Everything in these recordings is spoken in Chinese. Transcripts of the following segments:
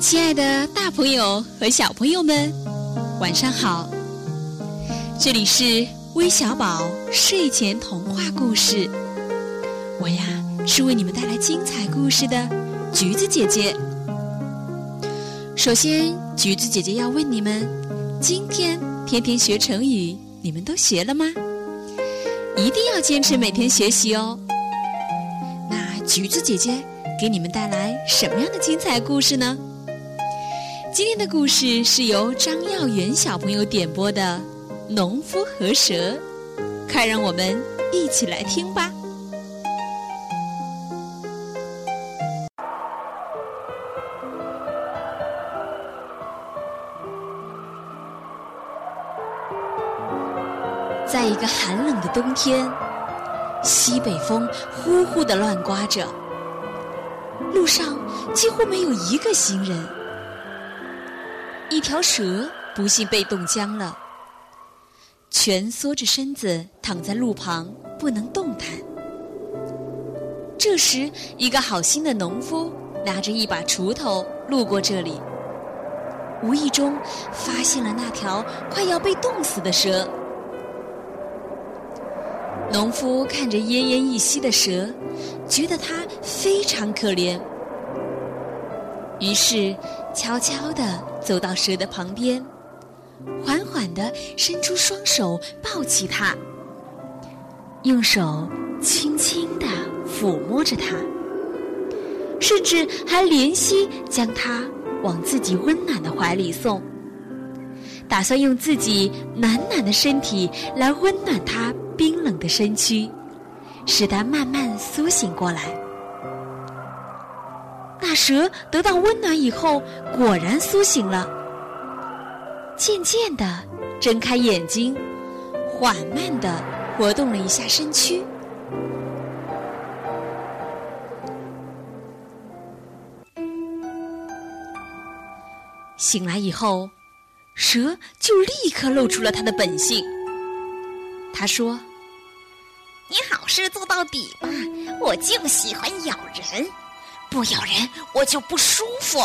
亲爱的，大朋友和小朋友们，晚上好！这里是微小宝睡前童话故事，我呀是为你们带来精彩故事的橘子姐姐。首先，橘子姐姐要问你们：今天天天学成语，你们都学了吗？一定要坚持每天学习哦。那橘子姐姐给你们带来什么样的精彩故事呢？今天的故事是由张耀元小朋友点播的《农夫和蛇》，快让我们一起来听吧。在一个寒冷的冬天，西北风呼呼的乱刮着，路上几乎没有一个行人。一条蛇不幸被冻僵了，蜷缩着身子躺在路旁，不能动弹。这时，一个好心的农夫拿着一把锄头路过这里，无意中发现了那条快要被冻死的蛇。农夫看着奄奄一息的蛇，觉得它非常可怜，于是悄悄地。走到蛇的旁边，缓缓地伸出双手抱起它，用手轻轻地抚摸着它，甚至还怜惜将它往自己温暖的怀里送，打算用自己暖暖的身体来温暖它冰冷的身躯，使它慢慢苏醒过来。那蛇得到温暖以后，果然苏醒了，渐渐地睁开眼睛，缓慢地活动了一下身躯。醒来以后，蛇就立刻露出了它的本性。他说：“你好事做到底吧，我就喜欢咬人。”不咬人，我就不舒服。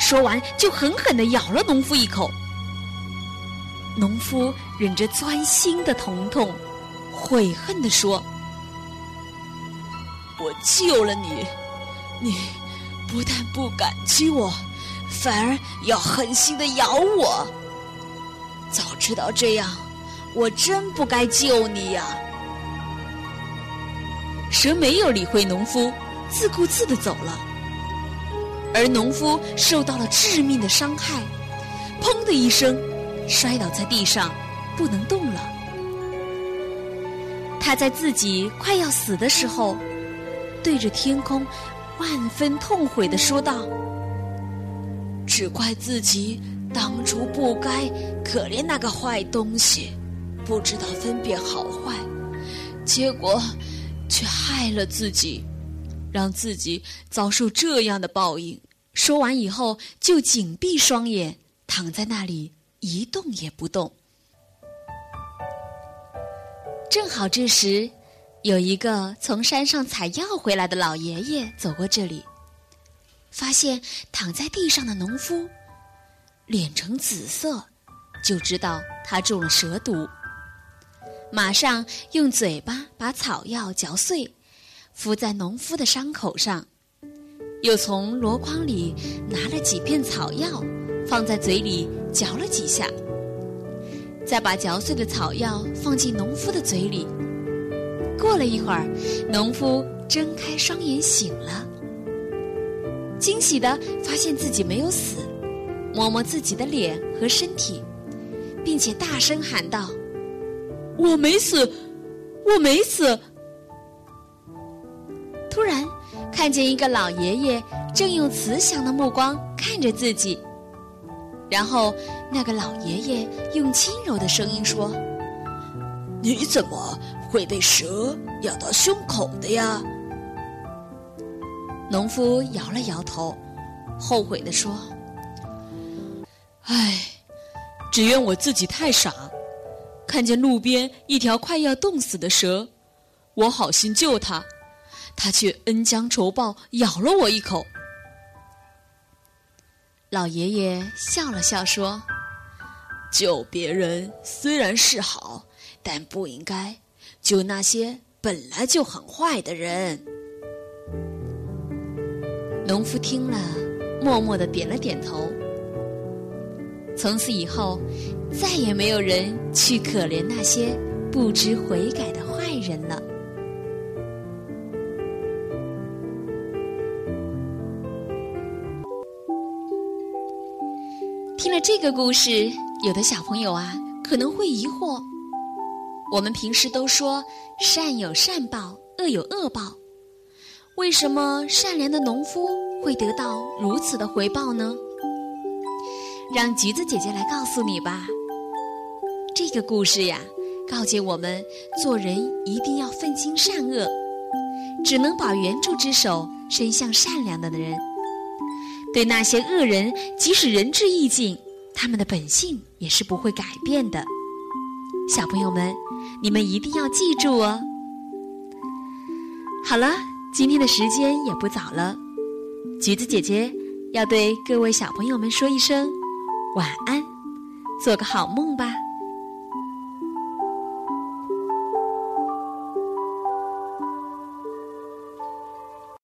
说完，就狠狠地咬了农夫一口。农夫忍着钻心的疼痛，悔恨地说：“我救了你，你不但不感激我，反而要狠心的咬我。早知道这样，我真不该救你呀！”蛇没有理会农夫。自顾自的走了，而农夫受到了致命的伤害，砰的一声，摔倒在地上，不能动了。他在自己快要死的时候，对着天空，万分痛悔的说道：“只怪自己当初不该可怜那个坏东西，不知道分辨好坏，结果却害了自己。”让自己遭受这样的报应。说完以后，就紧闭双眼，躺在那里一动也不动。正好这时，有一个从山上采药回来的老爷爷走过这里，发现躺在地上的农夫脸呈紫色，就知道他中了蛇毒，马上用嘴巴把草药嚼碎。敷在农夫的伤口上，又从箩筐里拿了几片草药，放在嘴里嚼了几下，再把嚼碎的草药放进农夫的嘴里。过了一会儿，农夫睁开双眼醒了，惊喜的发现自己没有死，摸摸自己的脸和身体，并且大声喊道：“我没死，我没死！”突然，看见一个老爷爷正用慈祥的目光看着自己，然后那个老爷爷用轻柔的声音说：“你怎么会被蛇咬到胸口的呀？”农夫摇了摇头，后悔地说：“唉，只怨我自己太傻，看见路边一条快要冻死的蛇，我好心救它。”他却恩将仇报，咬了我一口。老爷爷笑了笑说：“救别人虽然是好，但不应该救那些本来就很坏的人。”农夫听了，默默的点了点头。从此以后，再也没有人去可怜那些不知悔改的坏人了。听了这个故事，有的小朋友啊可能会疑惑：我们平时都说善有善报，恶有恶报，为什么善良的农夫会得到如此的回报呢？让橘子姐姐来告诉你吧。这个故事呀，告诫我们做人一定要分清善恶，只能把援助之手伸向善良的人。对那些恶人，即使仁至义尽，他们的本性也是不会改变的。小朋友们，你们一定要记住哦。好了，今天的时间也不早了，橘子姐姐要对各位小朋友们说一声。晚安，做个好梦吧。